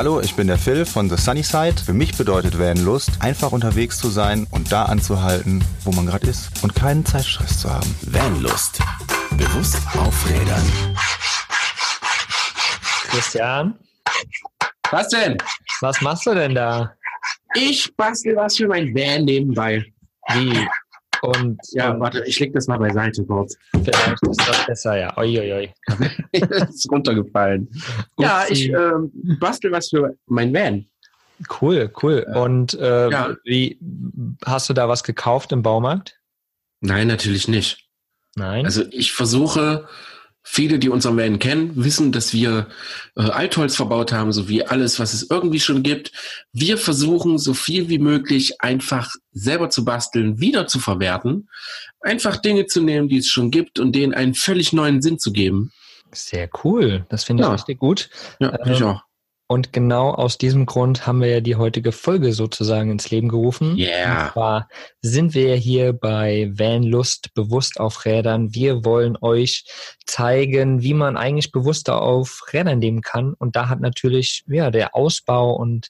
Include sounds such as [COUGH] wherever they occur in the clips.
Hallo, ich bin der Phil von The Sunnyside. Für mich bedeutet Vanlust, einfach unterwegs zu sein und da anzuhalten, wo man gerade ist und keinen Zeitstress zu haben. Vanlust. Bewusst aufrädern. Christian, Was denn? was machst du denn da? Ich bastel was für mein Van nebenbei. Wie? Und, Ja, und warte, ich leg das mal beiseite kurz. vielleicht ist das besser, ja. Uiuiui. [LAUGHS] ist runtergefallen. ja, ich ähm, bastel was für mein Van. Cool, cool. Und äh, Ja. wie hast du da was gekauft im Baumarkt? Nein, natürlich nicht. Nein. Also ich versuche, viele, die unseren Van kennen, wissen, dass wir äh, Altholz verbaut haben, sowie alles, was es irgendwie schon gibt. Wir versuchen, so viel wie möglich einfach selber zu basteln, wieder zu verwerten. Einfach Dinge zu nehmen, die es schon gibt und denen einen völlig neuen Sinn zu geben. Sehr cool. Das finde ich Ja. richtig gut. Ja, Ähm, ich auch. Und genau aus diesem Grund haben wir ja die heutige Folge sozusagen ins Leben gerufen. Yeah. Und zwar sind wir hier bei Van Lust bewusst auf Rädern. Wir wollen euch zeigen, wie man eigentlich bewusster auf Rädern leben kann. Und da hat natürlich ja der Ausbau und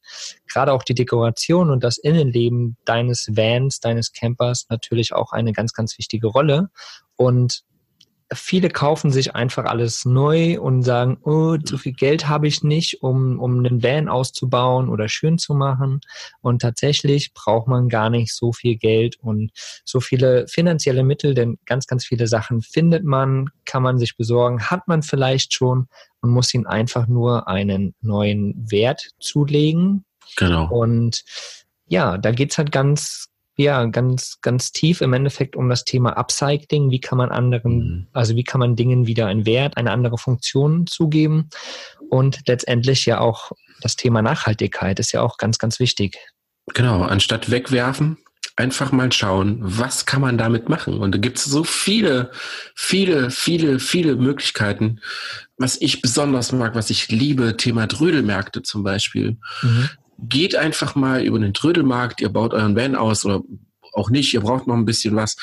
gerade auch die Dekoration und das Innenleben deines Vans, deines Campers natürlich auch eine ganz, ganz wichtige Rolle. Und viele kaufen sich einfach alles neu und sagen, oh, so viel Geld habe ich nicht, um, um einen Van auszubauen oder schön zu machen. Und tatsächlich braucht man gar nicht so viel Geld und so viele finanzielle Mittel, denn ganz, ganz viele Sachen findet man, kann man sich besorgen, hat man vielleicht schon und muss ihnen einfach nur einen neuen Wert zulegen. Genau. Und ja, da geht's halt ganz, ja, ganz, ganz tief im Endeffekt um das Thema Upcycling. Wie kann man anderen, Mhm. also wie kann man Dingen wieder einen Wert, eine andere Funktion zugeben? Und letztendlich ja auch das Thema Nachhaltigkeit ist ja auch ganz, ganz wichtig. Genau, anstatt wegwerfen, einfach mal schauen, was kann man damit machen. Und da gibt es so viele, viele, viele, viele Möglichkeiten. Was ich besonders mag, was ich liebe, Thema Trödelmärkte zum Beispiel. Geht einfach mal über den Trödelmarkt, ihr baut euren Van aus oder auch nicht, ihr braucht noch ein bisschen was.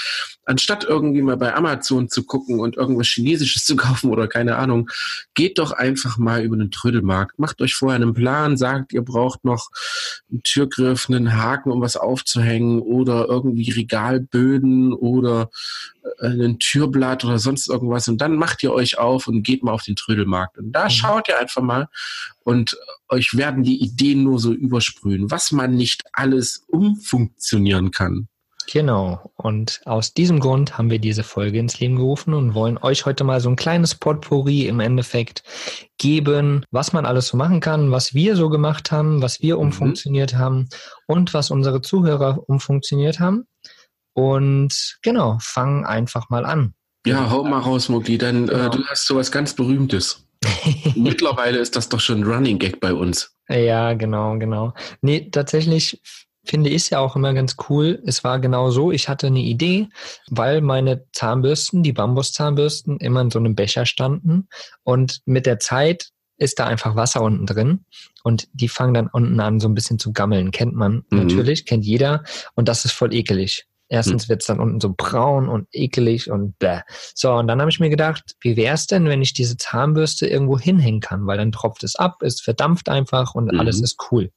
Anstatt irgendwie mal bei Amazon zu gucken und irgendwas Chinesisches [LAUGHS] zu kaufen oder keine Ahnung, geht doch einfach mal über den Trödelmarkt. Macht euch vorher einen Plan, sagt, ihr braucht noch einen Türgriff, einen Haken, um was aufzuhängen oder irgendwie Regalböden oder ein Türblatt oder sonst irgendwas. Und dann macht ihr euch auf und geht mal auf den Trödelmarkt. Und da Mhm. schaut ihr einfach mal und euch werden die Ideen nur so übersprühen, was man nicht alles umfunktionieren kann. Genau. Und aus diesem Grund haben wir diese Folge ins Leben gerufen und wollen euch heute mal so ein kleines Potpourri im Endeffekt geben, was man alles so machen kann, was wir so gemacht haben, was wir umfunktioniert haben und was unsere Zuhörer umfunktioniert haben. Und genau, fangen einfach mal an. Ja, hau mal raus, Mogli, denn Genau. äh, du hast sowas ganz Berühmtes. [LAUGHS] Mittlerweile ist das doch schon ein Running Gag bei uns. Ja, genau, genau. Nee, tatsächlich finde ich es ja auch immer ganz cool. Es war genau so, ich hatte eine Idee, weil meine Zahnbürsten, die Bambuszahnbürsten, immer in so einem Becher standen und mit der Zeit ist da einfach Wasser unten drin und die fangen dann unten an so ein bisschen zu gammeln. Kennt man Mhm. natürlich, kennt jeder und das ist voll ekelig. Erstens wird's dann unten so braun und ekelig und bäh. So, und dann habe ich mir gedacht, wie wäre es denn, wenn ich diese Zahnbürste irgendwo hinhängen kann? Weil dann tropft es ab, es verdampft einfach und Mhm. alles ist cool.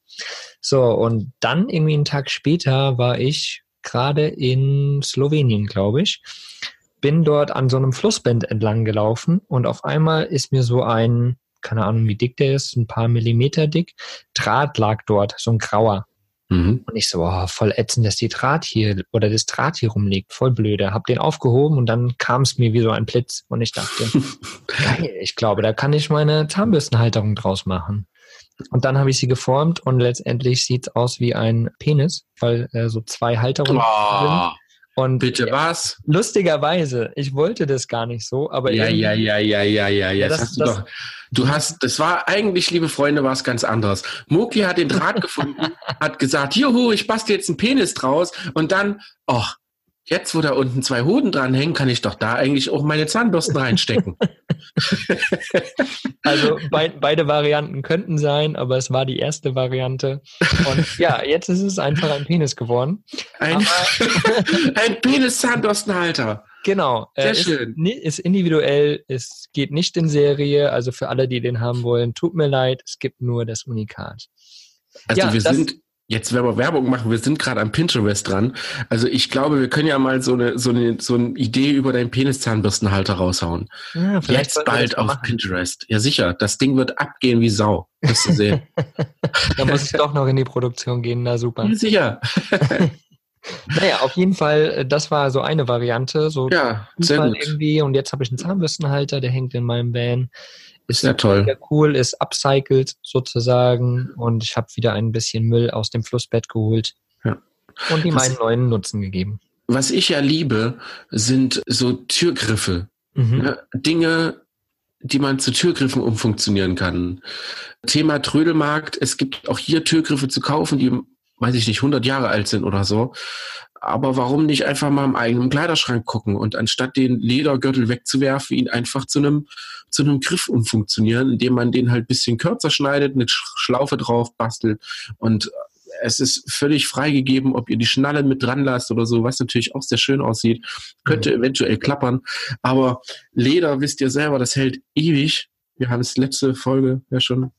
So, und dann irgendwie einen Tag später war ich gerade in Slowenien, glaube ich. Bin dort an so einem Flussband entlang gelaufen und auf einmal ist mir so ein, keine Ahnung, wie dick der ist, ein paar Millimeter dick, Draht lag dort, so ein grauer. Mhm. Und ich so, oh, voll ätzend, dass die Draht hier oder das Draht hier rumliegt, voll blöde. Hab den aufgehoben und dann kam es mir wie so ein Blitz und ich dachte, [LAUGHS] geil, ich glaube, da kann ich meine Zahnbürstenhalterung draus machen. Und dann habe ich sie geformt und letztendlich sieht's aus wie ein Penis, weil äh, so zwei Halterungen Oh, sind. Und bitte was? lustigerweise, ich wollte das gar nicht so, aber Ja, ja, ja, ja, ja, ja, ja. das- hast du das- doch. Du hast, das war eigentlich, liebe Freunde, war es ganz anderes. Mogli hat den Draht gefunden, [LAUGHS] hat gesagt, juhu, ich bastel jetzt einen Penis draus und dann, oh, jetzt, wo da unten zwei Hoden dranhängen, kann ich doch da eigentlich auch meine Zahnbürsten reinstecken. [LAUGHS] Also bei, beide Varianten könnten sein, aber es war die erste Variante. Und [LAUGHS] ja, jetzt ist es einfach ein Penis geworden. Ein, [LAUGHS] ein Penis-Zahnbürstenhalter. Genau. Sehr äh, ist, schön. Ist individuell, es geht nicht in Serie, also für alle, die den haben wollen, tut mir leid, es gibt nur das Unikat. Also Ja, wir das- sind, jetzt werden wir Werbung machen, wir sind gerade am Pinterest dran. Also ich glaube, wir können ja mal so eine, so eine, so eine Idee über deinen Peniszahnbürstenhalter raushauen. Ja, Jetzt bald auf machen. Pinterest. Ja sicher, das Ding wird abgehen wie Sau. Wirst du sehen. [LAUGHS] Da muss ich doch noch in die Produktion gehen, na super. ja, sicher. [LAUGHS] Naja, auf jeden Fall, äh, das war so eine Variante, so Ja, sehr gut. irgendwie. Und jetzt habe ich einen Zahnbürstenhalter, der hängt in meinem Van. Ist Sehr toll. cool, ist upcycled sozusagen. Und ich habe wieder ein bisschen Müll aus dem Flussbett geholt. Ja. Und ihm einen neuen Nutzen gegeben. Was ich ja liebe, sind so Türgriffe. Mhm. Ne? Dinge, die man zu Türgriffen umfunktionieren kann. Thema Trödelmarkt. Es gibt auch hier Türgriffe zu kaufen, die, weiß ich nicht, 100 Jahre alt sind oder so. Aber warum nicht einfach mal im eigenen Kleiderschrank gucken und anstatt den Ledergürtel wegzuwerfen, ihn einfach zu einem, zu einem Griff umfunktionieren, indem man den halt bisschen kürzer schneidet, eine Sch- Schlaufe drauf bastelt und es ist völlig freigegeben, ob ihr die Schnalle mit dran lasst oder so, was natürlich auch sehr schön aussieht. Könnte eventuell klappern. Aber Leder, wisst ihr selber, das hält ewig. Wir haben es letzte Folge ja schon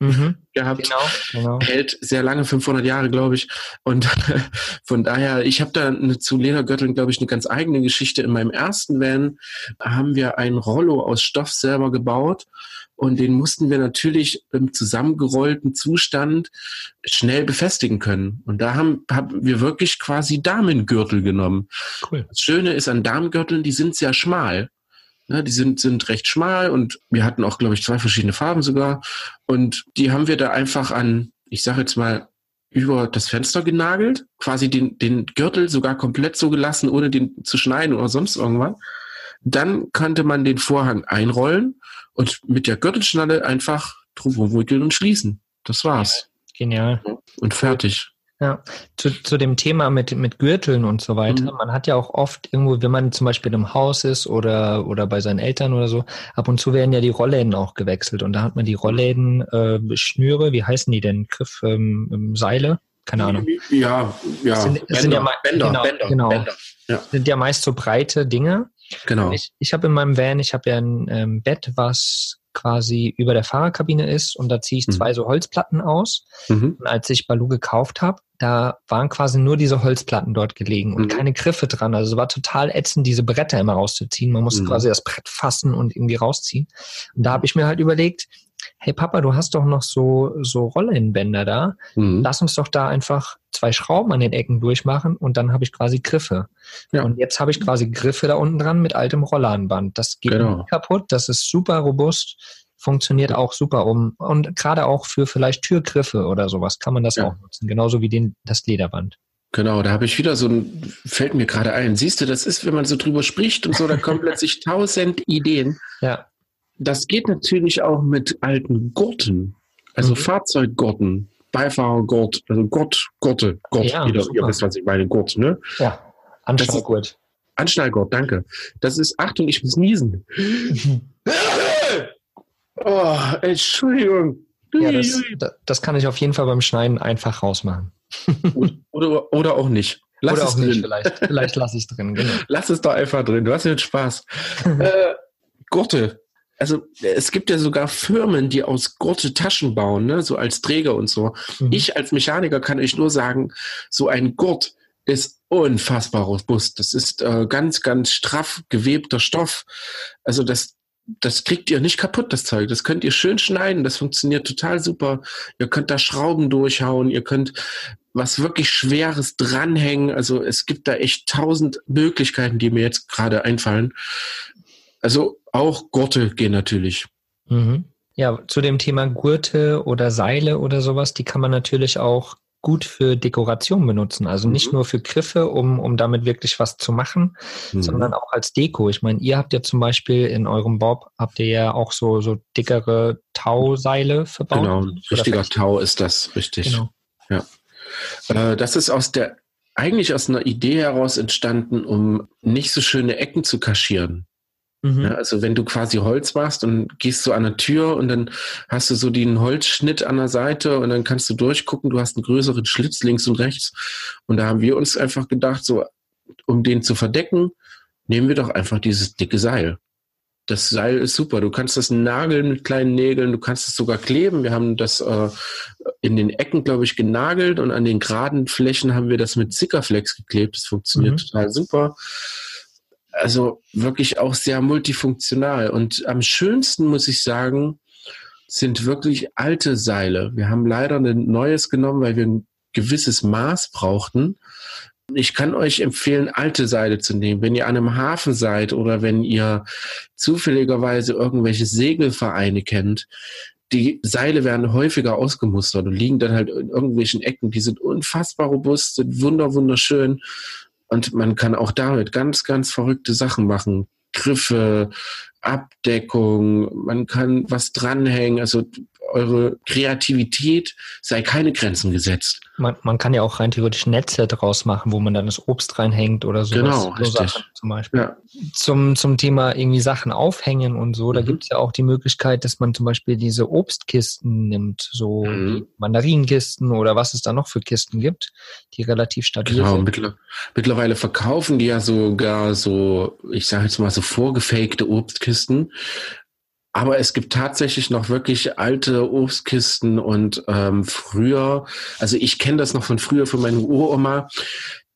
Mhm. [LAUGHS] gehabt. Genau, genau. Hält sehr lange, 500 Jahre, glaube ich. Und [LAUGHS] von daher, ich habe da eine, zu Ledergürteln, glaube ich, eine ganz eigene Geschichte. In meinem ersten Van haben wir ein Rollo aus Stoff selber gebaut. Und den mussten wir natürlich im zusammengerollten Zustand schnell befestigen können. Und da haben, haben wir wirklich quasi Damengürtel genommen. Cool. Das Schöne ist an Damengürteln, die sind sehr schmal. Ne, die sind, sind recht schmal und wir hatten auch, glaube ich, zwei verschiedene Farben sogar. Und die haben wir da einfach an, ich sage jetzt mal, über das Fenster genagelt, quasi den, den Gürtel sogar komplett so gelassen, ohne den zu schneiden oder sonst irgendwas. Dann konnte man den Vorhang einrollen und mit der Gürtelschnalle einfach drumherum wickeln und schließen. Das war's. Genial. Und fertig. Ja, zu, zu dem Thema mit, mit Gürteln und so weiter. Mhm. Man hat ja auch oft irgendwo, wenn man zum Beispiel im Haus ist oder, oder bei seinen Eltern oder so, ab und zu werden ja die Rollläden auch gewechselt. Und da hat man die Rollläden, äh, Schnüre, wie heißen die denn? Griff, ähm, ähm, Seile? Keine Ahnung. Ja, ja. Sind- sind ja Bänder, genau, Bänder, genau. Bänder. Sind ja meist so breite Dinge. Genau. Ich, ich habe in meinem Van, ich habe ja ein ähm, Bett, was quasi über der Fahrerkabine ist und da ziehe ich Mhm. zwei so Holzplatten aus. Mhm. Und als ich Balu gekauft habe, da waren quasi nur diese Holzplatten dort gelegen und Mhm. keine Griffe dran. Also es war total ätzend, diese Bretter immer rauszuziehen. Man musste Mhm. quasi das Brett fassen und irgendwie rausziehen. Und da habe ich mir halt überlegt, hey Papa, du hast doch noch so, so Rollenbänder da. Mhm. Lass uns doch da einfach zwei Schrauben an den Ecken durchmachen und dann habe ich quasi Griffe. Ja. Und jetzt habe ich quasi Griffe da unten dran mit altem Rollladenband. Das geht Genau. nicht kaputt, das ist super robust, funktioniert auch super um. Und gerade auch für vielleicht Türgriffe oder sowas kann man das Ja. auch nutzen. Genauso wie den, das Lederband. Genau, da habe ich wieder so ein, fällt mir gerade ein. Siehst du, das ist, wenn man so drüber spricht und so, da kommen plötzlich [LAUGHS] tausend Ideen. Ja. Das geht natürlich auch mit alten Gurten, also Mhm. Fahrzeuggurten, Beifahrergurt, also Gurt, Gurte, Gurt, Ja, jeder, ihr wisst, was ich meine, Gurt, ne? Ja. Anschnallgurt. Anschnallgurt, danke. Das ist, Achtung, ich muss niesen. [LAUGHS] Oh, Entschuldigung. Ja, das, da- das kann ich auf jeden Fall beim Schneiden einfach rausmachen. oder, oder auch nicht. Lass Oder es auch nicht, drin. vielleicht. Vielleicht lasse ich es drin, genau. [LAUGHS] Lass es doch einfach drin. Du hast jetzt Spaß. [LAUGHS] äh, Gurte. Also es gibt ja sogar Firmen, die aus Gurte Taschen bauen, ne? so als Träger und so. Mhm. Ich als Mechaniker kann euch nur sagen, so ein Gurt ist unfassbar robust. Das ist äh, ganz, ganz straff gewebter Stoff. Also das, das kriegt ihr nicht kaputt, das Zeug. Das könnt ihr schön schneiden. Das funktioniert total super. Ihr könnt da Schrauben durchhauen. Ihr könnt was wirklich Schweres dranhängen. Also es gibt da echt tausend Möglichkeiten, die mir jetzt gerade einfallen. Also auch Gurte gehen natürlich. Mhm. Ja, zu dem Thema Gurte oder Seile oder sowas, die kann man natürlich auch gut für Dekoration benutzen. Also nicht Mhm. nur für Griffe, um, um damit wirklich was zu machen, Mhm. sondern auch als Deko. Ich meine, ihr habt ja zum Beispiel in eurem Bob, habt ihr ja auch so, so dickere Tauseile verbaut. Genau, richtiger. Tau ist das, richtig. Genau. Äh, das ist aus der, eigentlich aus einer Idee heraus entstanden, um nicht so schöne Ecken zu kaschieren. Mhm. Ja, also wenn du quasi Holz machst und gehst du an der Tür und dann hast du so den Holzschnitt an der Seite und dann kannst du durchgucken, du hast einen größeren Schlitz links und rechts. Und da haben wir uns einfach gedacht, so um den zu verdecken, nehmen wir doch einfach dieses dicke Seil. Das Seil ist super. Du kannst das nageln mit kleinen Nägeln, du kannst es sogar kleben. Wir haben das äh, in den Ecken, glaube ich, genagelt und an den geraden Flächen haben wir das mit Zickerflex geklebt. Das funktioniert mhm. total super. Also wirklich auch sehr multifunktional. Und am schönsten muss ich sagen, sind wirklich alte Seile. Wir haben leider ein neues genommen, weil wir ein gewisses Maß brauchten. Ich kann euch empfehlen, alte Seile zu nehmen. Wenn ihr an einem Hafen seid oder wenn ihr zufälligerweise irgendwelche Segelvereine kennt, die Seile werden häufiger ausgemustert und liegen dann halt in irgendwelchen Ecken. Die sind unfassbar robust, sind wunder, wunderschön. Und man kann auch damit ganz, ganz verrückte Sachen machen. Griffe, Abdeckung, man kann was dranhängen. Also eure Kreativität sei keine Grenzen gesetzt. Man, man kann ja auch rein theoretisch Netze draus machen, wo man dann das Obst reinhängt oder so. Genau, so. Sachen zum Beispiel. Ja. Zum, zum Thema irgendwie Sachen aufhängen und so, da mhm. gibt es ja auch die Möglichkeit, dass man zum Beispiel diese Obstkisten nimmt, so mhm. Mandarinenkisten oder was es da noch für Kisten gibt, die relativ stabil genau, sind. Mittler, mittlerweile verkaufen die ja sogar so, ich sage jetzt mal so vorgefakte Obstkisten, aber es gibt tatsächlich noch wirklich alte Obstkisten und ähm, früher, also ich kenne das noch von früher von meiner Uroma,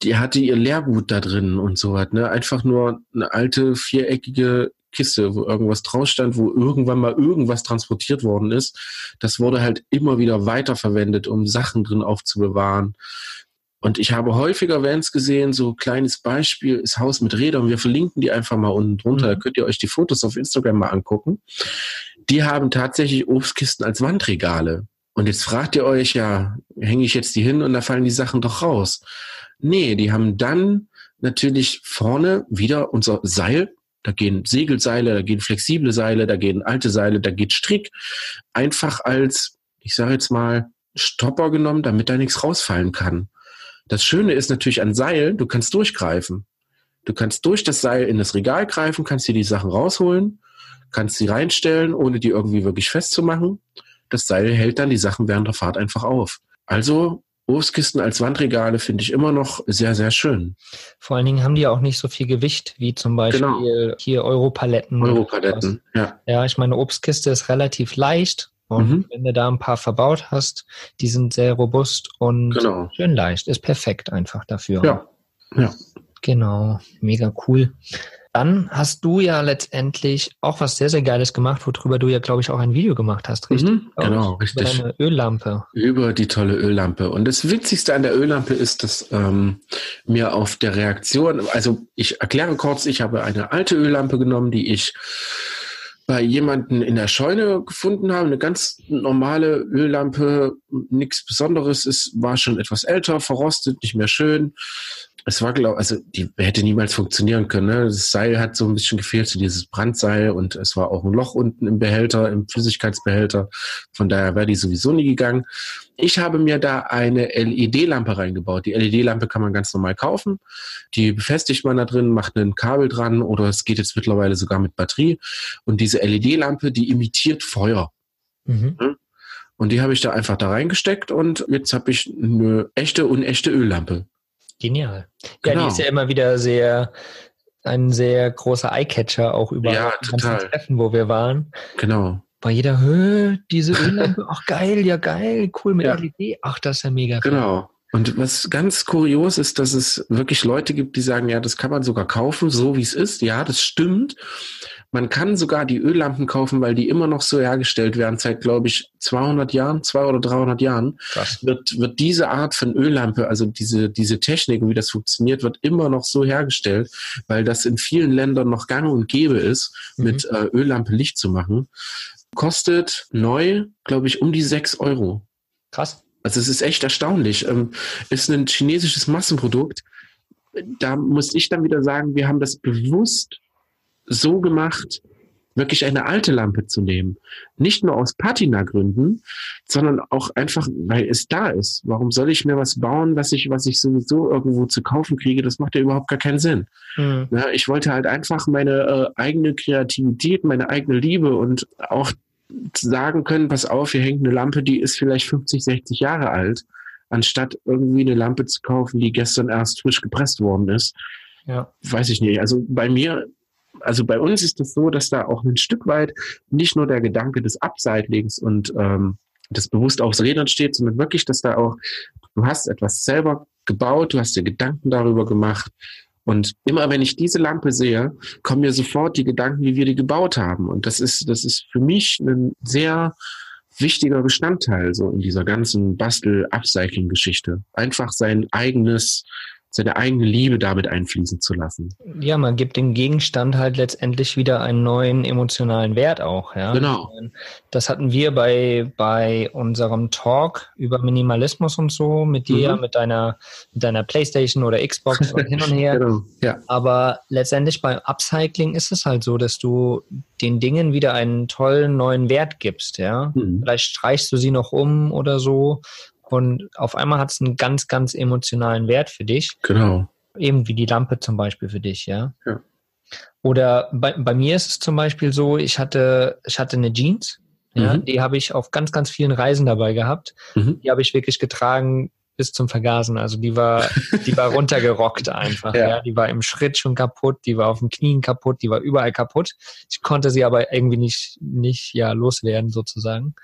die hatte ihr Leergut da drin und so hat, ne? Einfach nur eine alte viereckige Kiste, wo irgendwas draus stand, wo irgendwann mal irgendwas transportiert worden ist. Das wurde halt immer wieder weiterverwendet, um Sachen drin aufzubewahren. Und ich habe häufiger Vans gesehen, so kleines Beispiel ist Haus mit Rädern. Wir verlinken die einfach mal unten drunter. Mhm. Da könnt ihr euch die Fotos auf Instagram mal angucken. Die haben tatsächlich Obstkisten als Wandregale. Und jetzt fragt ihr euch, ja, hänge ich jetzt die hin und da fallen die Sachen doch raus. Nee, die haben dann natürlich vorne wieder unser Seil. Da gehen Segelseile, da gehen flexible Seile, da gehen alte Seile, da geht Strick. Einfach als, ich sage jetzt mal, Stopper genommen, damit da nichts rausfallen kann. Das Schöne ist natürlich an Seil, du kannst durchgreifen. Du kannst durch das Seil in das Regal greifen, kannst dir die Sachen rausholen, kannst sie reinstellen, ohne die irgendwie wirklich festzumachen. Das Seil hält dann die Sachen während der Fahrt einfach auf. Also Obstkisten als Wandregale finde ich immer noch sehr, sehr schön. Vor allen Dingen haben die ja auch nicht so viel Gewicht wie zum Beispiel genau. hier Europaletten. Europaletten, ja. Ja, ich meine, Obstkiste ist relativ leicht und mhm. wenn du da ein paar verbaut hast, die sind sehr robust und genau. schön leicht. Ist perfekt einfach dafür. Ja. ja. Genau. Mega cool. Dann hast du ja letztendlich auch was sehr, sehr Geiles gemacht, worüber du ja, glaube ich, auch ein Video gemacht hast, richtig? Mhm, genau, richtig. Über deine Öllampe. Über die tolle Öllampe. Und das Witzigste an der Öllampe ist, dass ähm, mir auf der Reaktion, also ich erkläre kurz, ich habe eine alte Öllampe genommen, die ich bei jemanden in der Scheune gefunden haben. Eine ganz normale Öllampe, nichts Besonderes. Es war schon etwas älter, verrostet, nicht mehr schön es war, glaube also die hätte niemals funktionieren können. Ne? Das Seil hat so ein bisschen gefehlt, so dieses Brandseil und es war auch ein Loch unten im Behälter, im Flüssigkeitsbehälter. Von daher wäre die sowieso nie gegangen. Ich habe mir da eine LED-Lampe reingebaut. Die LED-Lampe kann man ganz normal kaufen. Die befestigt man da drin, macht ein Kabel dran oder es geht jetzt mittlerweile sogar mit Batterie. Und diese LED-Lampe, die imitiert Feuer. Mhm. Und die habe ich da einfach da reingesteckt und jetzt habe ich eine echte, unechte Öllampe. Genial. Ja, genau. die ist ja immer wieder sehr, ein sehr großer Eyecatcher auch über ja, die ganzen Treffen, wo wir waren. Genau. War jeder, Hö, diese [LAUGHS] Öllampe, ach geil, ja geil, cool mit ja. LED, ach das ist ja mega. Genau. Und was ganz kurios ist, dass es wirklich Leute gibt, die sagen, ja, das kann man sogar kaufen, so wie es ist. Ja, das stimmt. Man kann sogar die Öllampen kaufen, weil die immer noch so hergestellt werden. Seit, glaube ich, 200 Jahren, 200 oder 300 Jahren Krass. wird, wird diese Art von Öllampe, also diese, diese Technik, wie das funktioniert, wird immer noch so hergestellt, weil das in vielen Ländern noch gang und gäbe ist, mhm. mit äh, Öllampe Licht zu machen. Kostet neu, glaube ich, um die 6 Euro. Krass. Also es ist echt erstaunlich. Ähm, ist ein chinesisches Massenprodukt. Da muss ich dann wieder sagen, wir haben das bewusst so gemacht, wirklich eine alte Lampe zu nehmen. Nicht nur aus Patina-Gründen, sondern auch einfach, weil es da ist. Warum soll ich mir was bauen, was ich, was ich sowieso irgendwo zu kaufen kriege? Das macht ja überhaupt gar keinen Sinn. Mhm. Ja, ich wollte halt einfach meine äh, eigene Kreativität, meine eigene Liebe und auch sagen können, pass auf, hier hängt eine Lampe, die ist vielleicht 50, 60 Jahre alt, anstatt irgendwie eine Lampe zu kaufen, die gestern erst frisch gepresst worden ist ja. weiß ich nicht. Also bei mir, also bei uns ist es das so, dass da auch ein Stück weit nicht nur der Gedanke des Abseitlings und ähm, das bewusst aufs Rädern steht, sondern wirklich, dass da auch, du hast etwas selber gebaut, du hast dir Gedanken darüber gemacht. Und immer wenn ich diese Lampe sehe, kommen mir sofort die Gedanken, wie wir die gebaut haben. Und das ist, das ist für mich ein sehr wichtiger Bestandteil so in dieser ganzen Bastel-Upcycling-Geschichte. Einfach sein eigenes seine eigene Liebe damit einfließen zu lassen. Ja, man gibt dem Gegenstand halt letztendlich wieder einen neuen emotionalen Wert auch. Ja? Genau. Das hatten wir bei, bei unserem Talk über Minimalismus und so mit dir, mhm. mit deiner, mit deiner Playstation oder Xbox und hin und her. [LAUGHS] genau. ja. Aber letztendlich beim Upcycling ist es halt so, dass du den Dingen wieder einen tollen neuen Wert gibst. Ja? Mhm. Vielleicht streichst du sie noch um oder so und auf einmal hat es einen ganz, ganz emotionalen Wert für dich. Genau. Eben wie die Lampe zum Beispiel für dich, ja. ja. Oder bei, bei mir ist es zum Beispiel so, ich hatte, ich hatte eine Jeans, ja, mhm. die habe ich auf ganz, ganz vielen Reisen dabei gehabt. Mhm. Die habe ich wirklich getragen bis zum Vergasen. Also die war, [LAUGHS] die war runtergerockt einfach. Ja. ja. Die war im Schritt schon kaputt, die war auf den Knien kaputt, die war überall kaputt. Ich konnte sie aber irgendwie nicht, nicht ja loswerden sozusagen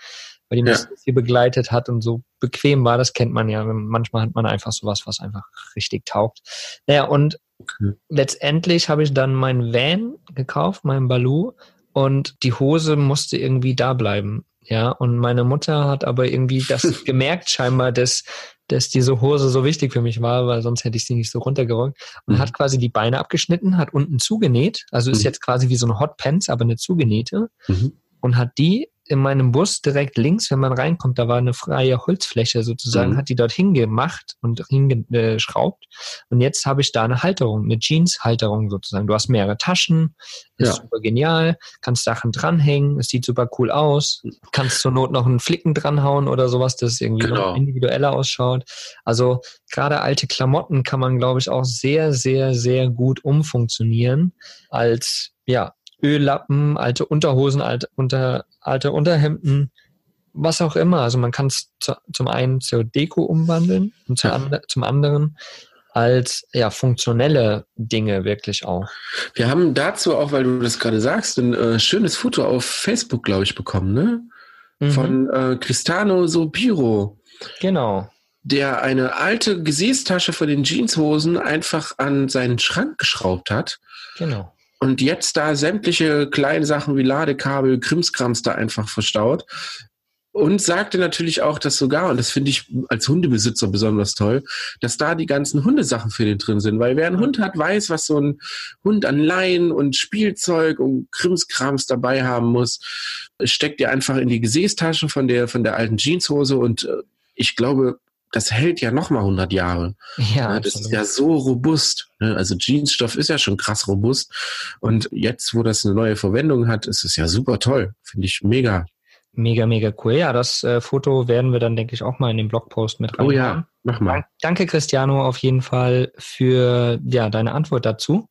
weil die ja. viel begleitet hat und so bequem war. Das kennt man ja. Manchmal hat man einfach sowas, was einfach richtig taugt. Naja, und okay. letztendlich habe ich dann mein Van gekauft, mein Baloo, und die Hose musste irgendwie da bleiben. Ja, und meine Mutter hat aber irgendwie das [LAUGHS] gemerkt scheinbar, dass, dass diese Hose so wichtig für mich war, weil sonst hätte ich sie nicht so runtergerockt. Und mhm. hat quasi die Beine abgeschnitten, hat unten zugenäht. Also ist mhm. jetzt quasi wie so ein Hot Pants, aber eine zugenähte. Mhm. Und hat die in meinem Bus direkt links, wenn man reinkommt, da war eine freie Holzfläche sozusagen, mhm. hat die dort hingemacht und hingeschraubt. Und jetzt habe ich da eine Halterung, eine Jeans-Halterung sozusagen. Du hast mehrere Taschen, ist ja. super genial, kannst Sachen dranhängen, es sieht super cool aus, kannst zur Not noch einen Flicken dranhauen oder sowas, dass es irgendwie genau. noch individueller ausschaut. Also gerade alte Klamotten kann man, glaube ich, auch sehr, sehr, sehr gut umfunktionieren als ja, Öllappen, alte Unterhosen, alte, unter, alte Unterhemden, was auch immer. Also man kann es zu, zum einen zur Deko umwandeln und zu and, zum anderen als ja funktionelle Dinge wirklich auch. Wir haben dazu auch, weil du das gerade sagst, ein äh, schönes Foto auf Facebook, glaube ich, bekommen, ne? Mhm. Von äh, Cristano Sobiro. Genau. Der eine alte Gesäßtasche von den Jeanshosen einfach an seinen Schrank geschraubt hat. Genau und jetzt da sämtliche kleine Sachen wie Ladekabel, Krimskrams da einfach verstaut. Und sagte natürlich auch, dass sogar, und das finde ich als Hundebesitzer besonders toll, dass da die ganzen Hundesachen für den drin sind. Weil wer einen Hund hat, weiß, was so ein Hund an Leinen und Spielzeug und Krimskrams dabei haben muss. Steckt ihr einfach in die Gesäßtasche von der, von der alten Jeanshose und äh, ich glaube, das hält ja nochmal 100 Jahre. Ja, ja das absolut. ist ja so robust. Ne? Also Jeansstoff ist ja schon krass robust. Und jetzt, wo das eine neue Verwendung hat, ist es ja super toll. Finde ich mega. Mega, mega cool. Ja, das äh, Foto werden wir dann, denke ich, auch mal in den Blogpost mit rein. Oh ja, mach mal. Danke, Cristiano, auf jeden Fall für ja, deine Antwort dazu.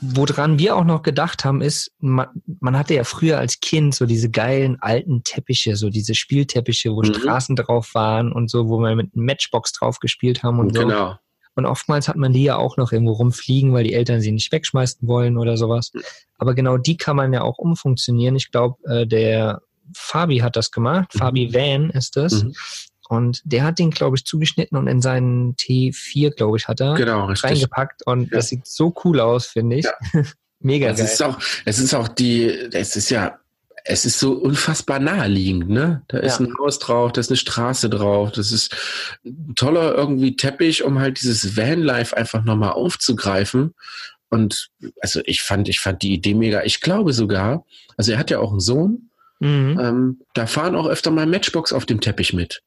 Woran wir auch noch gedacht haben, ist, man, man hatte ja früher als Kind so diese geilen alten Teppiche, so diese Spielteppiche, wo mhm. Straßen drauf waren und so, wo wir mit einem Matchbox drauf gespielt haben und genau. so. Und oftmals hat man die ja auch noch irgendwo rumfliegen, weil die Eltern sie nicht wegschmeißen wollen oder sowas. Mhm. Aber genau die kann man ja auch umfunktionieren. Ich glaube, äh, der Fabi hat das gemacht. Mhm. Fabi Van ist das. Mhm. Und der hat den, glaube ich, zugeschnitten und in seinen T4, glaube ich, hat er genau, reingepackt. Und ja. das sieht so cool aus, finde ich. Ja. [LAUGHS] Mega das geil. Ist auch, es ist auch die, es ist ja, es ist so unfassbar naheliegend, ne? Da ist ja. ein Haus drauf, da ist eine Straße drauf, das ist ein toller irgendwie Teppich, um halt dieses Vanlife einfach nochmal aufzugreifen. Und also ich fand, ich fand die Idee mega. Ich glaube sogar, also er hat ja auch einen Sohn, mhm. ähm, da fahren auch öfter mal Matchbox auf dem Teppich mit.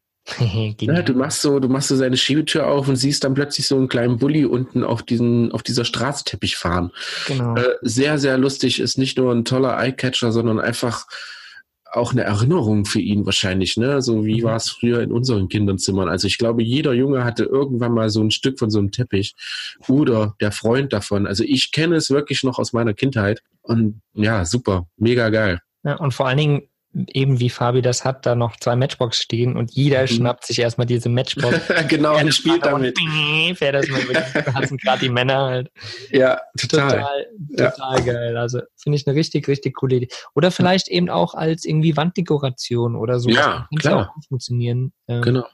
Ja, [LAUGHS] du machst so, du machst so seine Schiebetür auf und siehst dann plötzlich so einen kleinen Bulli unten auf diesen, auf dieser Straßenteppich fahren. Genau. Äh, sehr, sehr lustig, ist nicht nur ein toller Eyecatcher, sondern einfach auch eine Erinnerung für ihn wahrscheinlich, ne? So wie mhm. war es früher in unseren Kinderzimmern. Also ich glaube, jeder Junge hatte irgendwann mal so ein Stück von so einem Teppich oder der Freund davon. Also ich kenne es wirklich noch aus meiner Kindheit und ja, super, mega geil. Ja, und vor allen Dingen eben wie Fabi das hat, da noch zwei Matchbox stehen und jeder mhm. schnappt sich erstmal diese Matchbox. [LAUGHS] genau, und spielt damit. Und fährt das mal über [LAUGHS] gerade die Männer halt. Ja, total. Total, total ja. geil. Also finde ich eine richtig, richtig coole Idee. Oder vielleicht eben auch als irgendwie Wanddekoration oder so. Ja, klar. Auch funktionieren. Ähm, genau.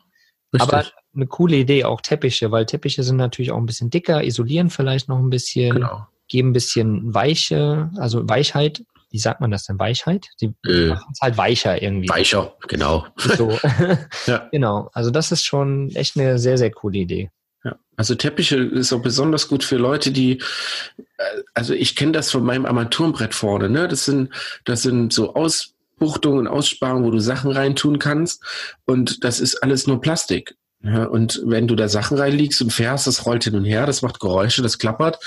Richtig. Aber eine coole Idee, auch Teppiche, weil Teppiche sind natürlich auch ein bisschen dicker, isolieren vielleicht noch ein bisschen, genau. geben ein bisschen Weiche, also Weichheit wie sagt man das denn, Weichheit? Sie äh, machen es halt weicher irgendwie. Weicher, genau. So. [LAUGHS] [LAUGHS] ja. Genau. Also das ist schon echt eine sehr, sehr coole Idee. Ja. Also Teppiche ist auch besonders gut für Leute, die, äh, also ich kenne das von meinem Armaturenbrett vorne, ne? Das sind, das sind so Ausbuchtungen, Aussparungen, wo du Sachen reintun kannst. Und das ist alles nur Plastik. Ja, und wenn du da Sachen reinlegst und fährst, das rollt hin und her, das macht Geräusche, das klappert,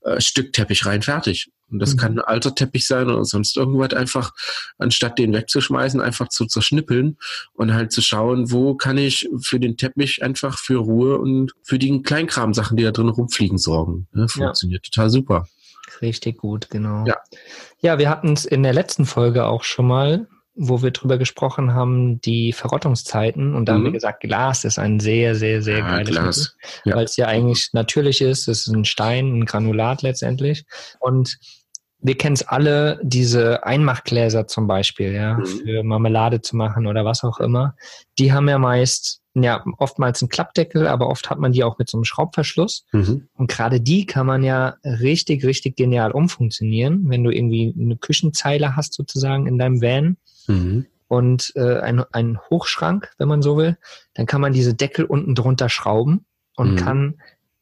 äh, Stück Teppich rein, fertig. Und das mhm. kann ein alter Teppich sein oder sonst irgendwas einfach, anstatt den wegzuschmeißen, einfach zu zerschnippeln und halt zu schauen, wo kann ich für den Teppich einfach für Ruhe und für die Kleinkram-Sachen, die da drin rumfliegen, sorgen. Ja, funktioniert ja. total super. Richtig gut, genau. Ja, ja wir hatten es in der letzten Folge auch schon mal wo wir drüber gesprochen haben, die Verrottungszeiten. Und da mhm. haben wir mhm. gesagt, Glas ist ein sehr, sehr, sehr ja, geiles Glas. Mittel, ja. weil es ja eigentlich natürlich ist. Es ist ein Stein, ein Granulat letztendlich. Und wir kennen es alle, diese Einmachgläser zum Beispiel, ja, mhm. für Marmelade zu machen oder was auch immer. Die haben ja meist, ja, oftmals einen Klappdeckel, aber oft hat man die auch mit so einem Schraubverschluss. Mhm. Und gerade die kann man ja richtig, richtig genial umfunktionieren, wenn du irgendwie eine Küchenzeile hast sozusagen in deinem Van mhm. und äh, ein, ein Hochschrank, wenn man so will, dann kann man diese Deckel unten drunter schrauben und mhm. kann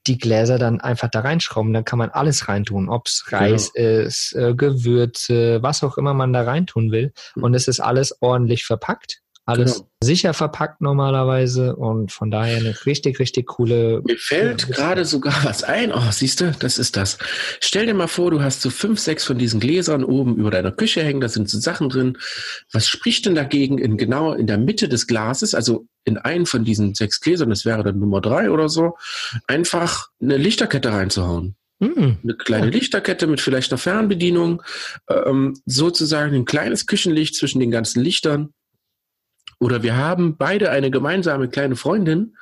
die Gläser dann einfach da reinschrauben. Dann kann man alles reintun, ob's Reis genau. ist, äh, Gewürze, was auch immer man da reintun will. Mhm. Und es ist alles ordentlich verpackt alles genau. sicher verpackt normalerweise und von daher eine richtig, richtig coole. Mir fällt gerade sogar was ein. Oh, siehst du, das ist das. Stell dir mal vor, du hast so fünf, sechs von diesen Gläsern oben über deiner Küche hängen, da sind so Sachen drin. Was spricht denn dagegen in genau in der Mitte des Glases, also in einen von diesen sechs Gläsern, das wäre dann Nummer drei oder so, einfach eine Lichterkette reinzuhauen? Hm. Eine kleine Lichterkette mit vielleicht einer Fernbedienung, ähm, sozusagen ein kleines Küchenlicht zwischen den ganzen Lichtern oder wir haben beide eine gemeinsame kleine Freundin,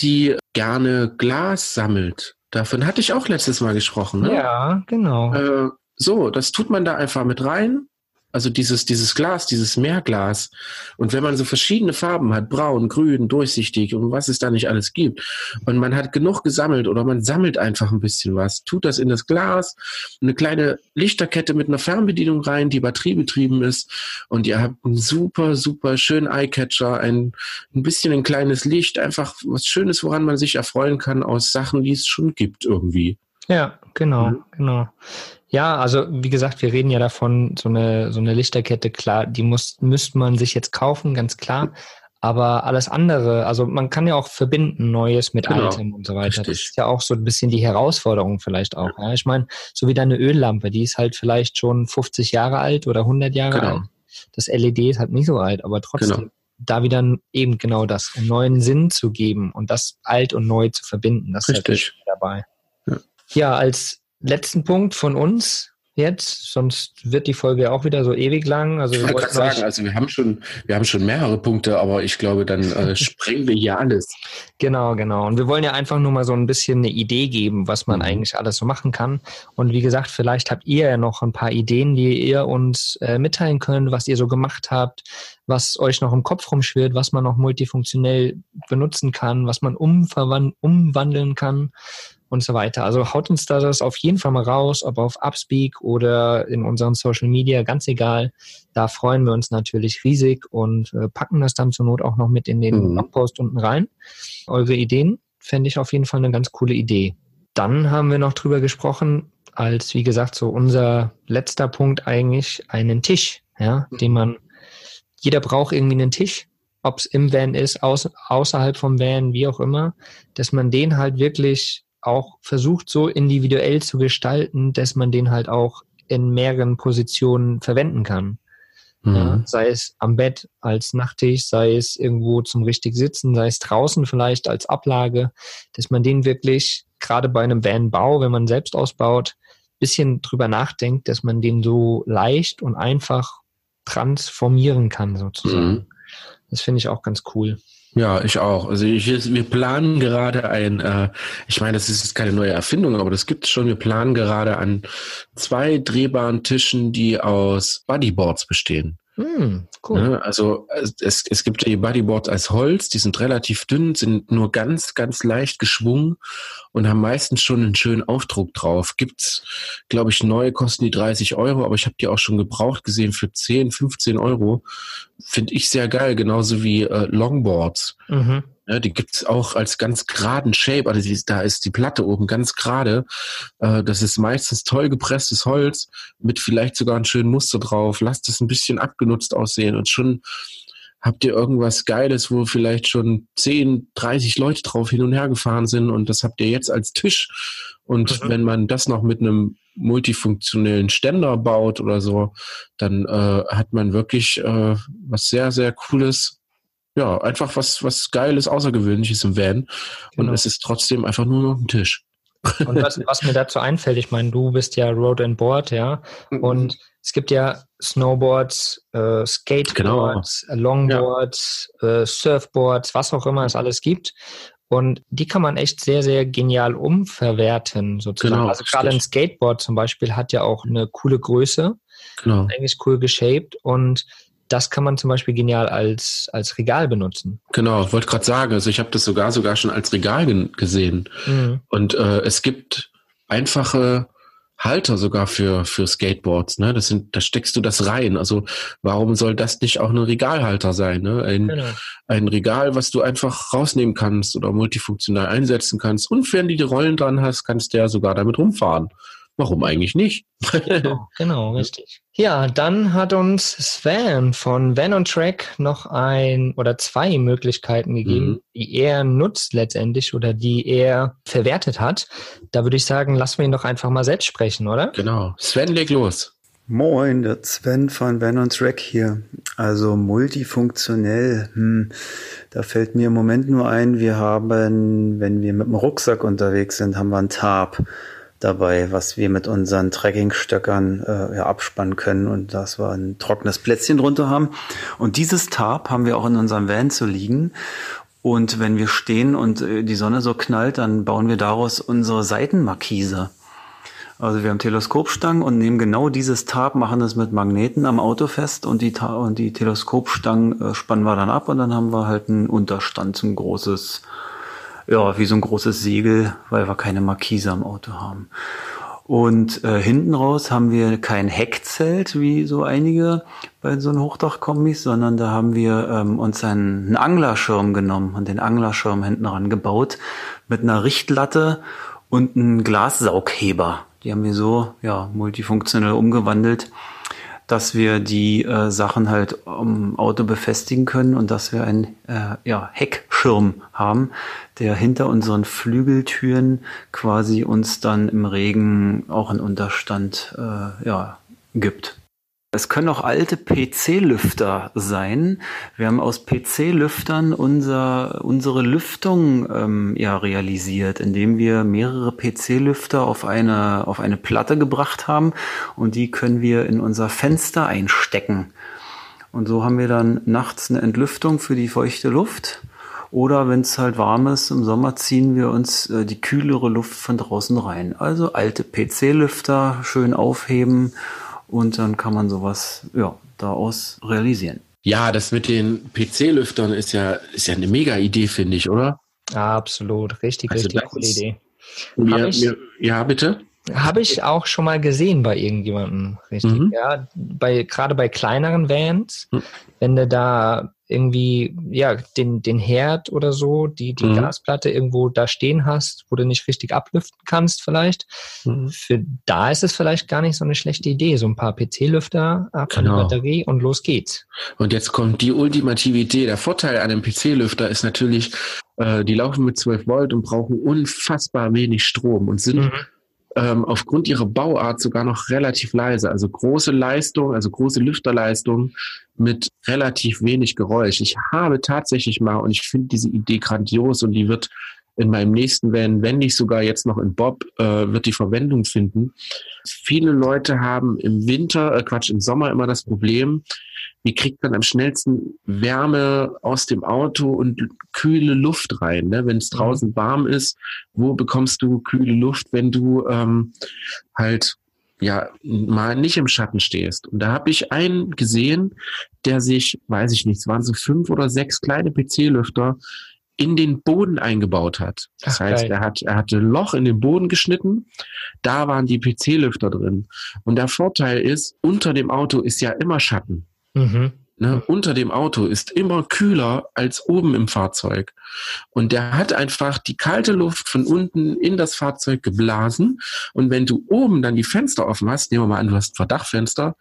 die gerne Glas sammelt. Davon hatte ich auch letztes Mal gesprochen. Ne? Ja, genau. Äh, so, das tut man da einfach mit rein also dieses, dieses Glas, dieses Meerglas. Und wenn man so verschiedene Farben hat, braun, grün, durchsichtig und was es da nicht alles gibt, und man hat genug gesammelt oder man sammelt einfach ein bisschen was, tut das in das Glas, eine kleine Lichterkette mit einer Fernbedienung rein, die batteriebetrieben ist, und ihr habt einen super, super schönen Eyecatcher, ein, ein bisschen ein kleines Licht, einfach was Schönes, woran man sich erfreuen kann aus Sachen, die es schon gibt irgendwie. Ja, genau, mhm. genau. Ja, also wie gesagt, wir reden ja davon, so eine, so eine Lichterkette, klar, die muss, müsste man sich jetzt kaufen, ganz klar. Aber alles andere, also man kann ja auch verbinden Neues mit genau. Altem und so weiter. Richtig. Das ist ja auch so ein bisschen die Herausforderung vielleicht auch. Ja. ja. Ich meine, so wie deine Öllampe, die ist halt vielleicht schon 50 Jahre alt oder 100 Jahre genau. alt. Das LED ist halt nicht so alt, aber trotzdem genau. da wieder eben genau das, einen neuen Sinn zu geben und das alt und neu zu verbinden. Das Richtig. ist halt dabei. Ja. als letzten Punkt von uns jetzt, sonst wird die Folge auch wieder so ewig lang. Also ich wollte sagen, also wir haben schon, wir haben schon mehrere Punkte, aber ich glaube, dann äh, [LAUGHS] sprengen wir hier alles. Genau, genau. Und wir wollen ja einfach nur mal so ein bisschen eine Idee geben, was man mhm. eigentlich alles so machen kann. Und wie gesagt, vielleicht habt ihr ja noch ein paar Ideen, die ihr uns äh, mitteilen könnt, was ihr so gemacht habt, was euch noch im Kopf rumschwirrt, was man noch multifunktionell benutzen kann, was man umwandeln kann und so weiter. Also haut uns da das auf jeden Fall mal raus, ob auf Upspeak oder in unseren Social Media, ganz egal. Da freuen wir uns natürlich riesig und äh, packen das dann zur Not auch noch mit in den mhm. Blogpost unten rein. Eure Ideen fände ich auf jeden Fall eine ganz coole Idee. Dann haben wir noch drüber gesprochen, als wie gesagt so unser letzter Punkt eigentlich einen Tisch, ja, mhm. den man jeder braucht irgendwie einen Tisch, ob es im Van ist, außerhalb vom Van, wie auch immer, dass man den halt wirklich auch versucht, so individuell zu gestalten, dass man den halt auch in mehreren Positionen verwenden kann. Mhm. Ja, sei es am Bett als Nachttisch, sei es irgendwo zum richtig Sitzen, sei es draußen vielleicht als Ablage, dass man den wirklich gerade bei einem Van-Bau, wenn man selbst ausbaut, bisschen drüber nachdenkt, dass man den so leicht und einfach transformieren kann sozusagen. Mhm. Das finde ich auch ganz cool. Ja, ich auch. Also ich, wir planen gerade ein, äh, ich meine, das ist jetzt keine neue Erfindung, aber das gibt es schon. Wir planen gerade an zwei drehbaren Tischen, die aus Bodyboards bestehen. Mm, cool. Ne, also es, es gibt die Bodyboards als Holz, die sind relativ dünn, sind nur ganz, ganz leicht geschwungen und haben meistens schon einen schönen Aufdruck drauf. Gibt's, glaube ich, neue kosten die 30 Euro, aber ich habe die auch schon gebraucht gesehen für 10, 15 Euro. Finde ich sehr geil, genauso wie äh, Longboards. Mhm. Ja, die gibt's auch als ganz geraden Shape. Also die, da ist die Platte oben ganz gerade. Äh, das ist meistens toll gepresstes Holz mit vielleicht sogar einem schönen Muster drauf. Lasst es ein bisschen abgenutzt aussehen und schon habt ihr irgendwas Geiles, wo vielleicht schon 10, 30 Leute drauf hin und her gefahren sind und das habt ihr jetzt als Tisch. Und mhm. wenn man das noch mit einem multifunktionellen Ständer baut oder so, dann äh, hat man wirklich äh, was sehr, sehr Cooles ja, einfach was, was Geiles, Außergewöhnliches im Van. Und genau. es ist trotzdem einfach nur noch ein Tisch. Und was, [LAUGHS] was mir dazu einfällt, ich meine, du bist ja Road and Board, ja. Mhm. Und es gibt ja Snowboards, äh, Skateboards, genau. Longboards, ja. äh, Surfboards, was auch immer es alles gibt. Und die kann man echt sehr, sehr genial umverwerten, sozusagen. Genau, also gerade ein Skateboard zum Beispiel hat ja auch eine coole Größe. Genau. Eigentlich cool geshaped. Und das kann man zum Beispiel genial als, als Regal benutzen. Genau, wollte gerade sagen, also ich habe das sogar sogar schon als Regal gesehen. Mhm. Und äh, es gibt einfache Halter sogar für, für Skateboards, ne? Das sind, da steckst du das rein. Also warum soll das nicht auch ein Regalhalter sein? Ne? Ein, genau. ein Regal, was du einfach rausnehmen kannst oder multifunktional einsetzen kannst. Und wenn du die Rollen dran hast, kannst du ja sogar damit rumfahren. Warum eigentlich nicht? genau, [LAUGHS] genau, richtig. Ja, dann hat uns Sven von Van on Track noch ein oder zwei Möglichkeiten gegeben, mhm. die er nutzt letztendlich oder die er verwertet hat. Da würde ich sagen, lassen wir ihn doch einfach mal selbst sprechen, oder? Genau. Sven, leg los. Moin, der Sven von Van on Track hier. Also multifunktionell. Hm, da fällt mir im Moment nur ein, wir haben, wenn wir mit dem Rucksack unterwegs sind, haben wir einen Tarp dabei, was wir mit unseren Trekkingstöckern äh, ja, abspannen können und dass wir ein trockenes Plätzchen drunter haben. Und dieses Tarp haben wir auch in unserem Van zu liegen. Und wenn wir stehen und äh, die Sonne so knallt, dann bauen wir daraus unsere Seitenmarkise. Also wir haben Teleskopstangen und nehmen genau dieses Tarp, machen es mit Magneten am Auto fest und die, und die Teleskopstangen äh, spannen wir dann ab und dann haben wir halt einen Unterstand, ein großes ja, wie so ein großes Segel, weil wir keine Markise am Auto haben. Und äh, hinten raus haben wir kein Heckzelt, wie so einige bei so einem Hochdachkombis, sondern da haben wir ähm, uns einen, einen Anglerschirm genommen und den Anglerschirm hinten ran gebaut mit einer Richtlatte und einem Glassaugheber. Die haben wir so ja multifunktionell umgewandelt dass wir die äh, Sachen halt am Auto befestigen können und dass wir einen äh, ja, Heckschirm haben, der hinter unseren Flügeltüren quasi uns dann im Regen auch einen Unterstand äh, ja, gibt. Es können auch alte PC-Lüfter sein. Wir haben aus PC-Lüftern unser, unsere Lüftung ähm, ja realisiert, indem wir mehrere PC-Lüfter auf eine, auf eine Platte gebracht haben und die können wir in unser Fenster einstecken. Und so haben wir dann nachts eine Entlüftung für die feuchte Luft. Oder wenn es halt warm ist, im Sommer ziehen wir uns äh, die kühlere Luft von draußen rein. Also alte PC-Lüfter schön aufheben und dann kann man sowas ja, daraus realisieren. Ja, das mit den PC-Lüftern ist ja, ist ja eine mega Idee, finde ich, oder? Absolut, richtig, also richtig coole Idee. Mir, ich, mir, ja, bitte? Habe ich auch schon mal gesehen bei irgendjemandem, richtig. Mhm. Ja, bei, gerade bei kleineren Vans, mhm. wenn du da irgendwie, ja, den, den Herd oder so, die, die mhm. Gasplatte irgendwo da stehen hast, wo du nicht richtig ablüften kannst vielleicht. Mhm. Für da ist es vielleicht gar nicht so eine schlechte Idee. So ein paar PC-Lüfter ab genau. die Batterie und los geht's. Und jetzt kommt die ultimative Idee. Der Vorteil an einem PC-Lüfter ist natürlich, äh, die laufen mit 12 Volt und brauchen unfassbar wenig Strom und sind mhm ähm, aufgrund ihrer Bauart sogar noch relativ leise. Also große Leistung, also große Lüfterleistung mit relativ wenig Geräusch. Ich habe tatsächlich mal, und ich finde diese Idee grandios und die wird in meinem nächsten Van, wenn nicht sogar jetzt noch in Bob, äh, wird die Verwendung finden. Viele Leute haben im Winter, äh Quatsch, im Sommer immer das Problem, wie kriegt man am schnellsten Wärme aus dem Auto und kühle Luft rein? Ne? Wenn es mhm. draußen warm ist, wo bekommst du kühle Luft, wenn du ähm, halt ja mal nicht im Schatten stehst. Und da habe ich einen gesehen, der sich, weiß ich nicht, es waren so fünf oder sechs kleine PC-Lüfter in den Boden eingebaut hat. Das Ach, heißt, er hat, er hatte ein Loch in den Boden geschnitten, da waren die PC-Lüfter drin. Und der Vorteil ist, unter dem Auto ist ja immer Schatten. Mhm. Ne, unter dem Auto ist immer kühler als oben im Fahrzeug. Und der hat einfach die kalte Luft von unten in das Fahrzeug geblasen. Und wenn du oben dann die Fenster offen hast, nehmen wir mal an, du hast ein Verdachfenster,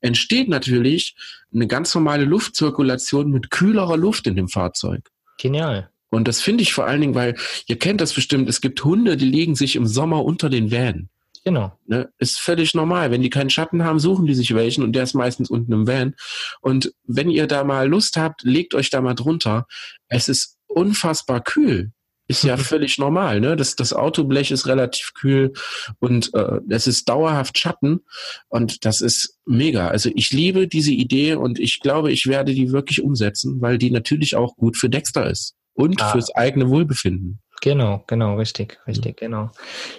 entsteht natürlich eine ganz normale Luftzirkulation mit kühlerer Luft in dem Fahrzeug. Genial. Und das finde ich vor allen Dingen, weil ihr kennt das bestimmt, es gibt Hunde, die legen sich im Sommer unter den Van. Genau. Ne? Ist völlig normal. Wenn die keinen Schatten haben, suchen die sich welchen und der ist meistens unten im Van. Und wenn ihr da mal Lust habt, legt euch da mal drunter. Es ist unfassbar kühl. Ist ja [LAUGHS] völlig normal, ne? Das, das Autoblech ist relativ kühl und äh, es ist dauerhaft Schatten und das ist mega. Also ich liebe diese Idee und ich glaube, ich werde die wirklich umsetzen, weil die natürlich auch gut für Dexter ist und ah. fürs eigene Wohlbefinden. Genau, genau, richtig, richtig, genau.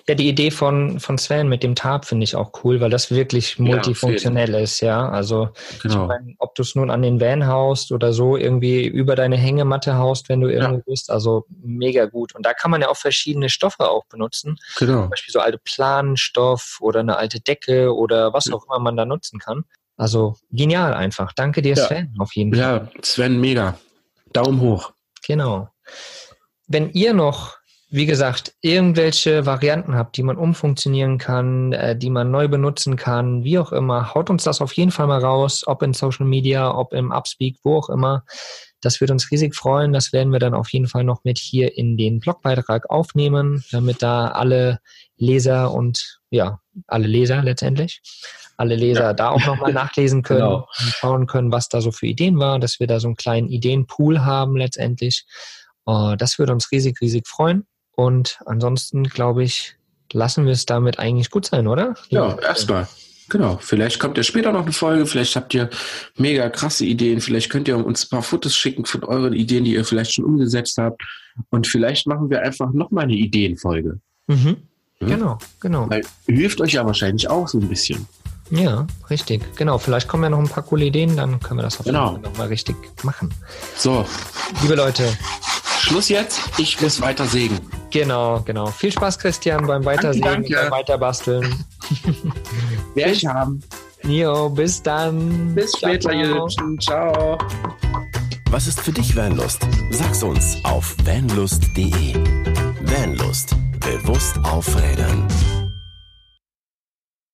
Ja, die Idee von, von Sven mit dem Tab finde ich auch cool, weil das wirklich multifunktionell ja, ist, ja. Also, genau. ich mein, ob du es nun an den Van haust oder so irgendwie über deine Hängematte haust, wenn du irgendwo ja. bist, also mega gut. Und da kann man ja auch verschiedene Stoffe auch benutzen. Genau. Zum Beispiel so alte Planstoff oder eine alte Decke oder was auch immer man da nutzen kann. Also genial einfach. Danke dir, ja. Sven, auf jeden Fall. Ja, Sven, mega. Daumen hoch. Genau. Wenn ihr noch, wie gesagt, irgendwelche Varianten habt, die man umfunktionieren kann, äh, die man neu benutzen kann, wie auch immer, haut uns das auf jeden Fall mal raus, ob in Social Media, ob im Upspeak, wo auch immer. Das würde uns riesig freuen. Das werden wir dann auf jeden Fall noch mit hier in den Blogbeitrag aufnehmen, damit da alle Leser und ja, alle Leser letztendlich, alle Leser ja. da auch nochmal [LAUGHS] nachlesen können genau. und schauen können, was da so für Ideen war, dass wir da so einen kleinen Ideenpool haben letztendlich. Uh, das würde uns riesig, riesig freuen. Und ansonsten, glaube ich, lassen wir es damit eigentlich gut sein, oder? Ja, erstmal. Genau. Vielleicht kommt ja später noch eine Folge. Vielleicht habt ihr mega krasse Ideen. Vielleicht könnt ihr uns ein paar Fotos schicken von euren Ideen, die ihr vielleicht schon umgesetzt habt. Und vielleicht machen wir einfach nochmal eine Ideenfolge. Mhm. Hm? Genau, genau. Weil hilft euch ja wahrscheinlich auch so ein bisschen. Ja, richtig. Genau. Vielleicht kommen ja noch ein paar coole Ideen, dann können wir das auf genau. nochmal richtig machen. So. Liebe Leute. Schluss jetzt. Ich muss weiter sägen. Genau, genau. Viel Spaß, Christian, beim Weitersägen, danke, danke. beim Weiterbasteln. Werde ich haben. Jo, bis dann. Bis ciao, später, ihr Liebsten. Ciao. Was ist für dich Vanlust? Sag's uns auf vanlust.de. Vanlust. Bewusst aufrädern.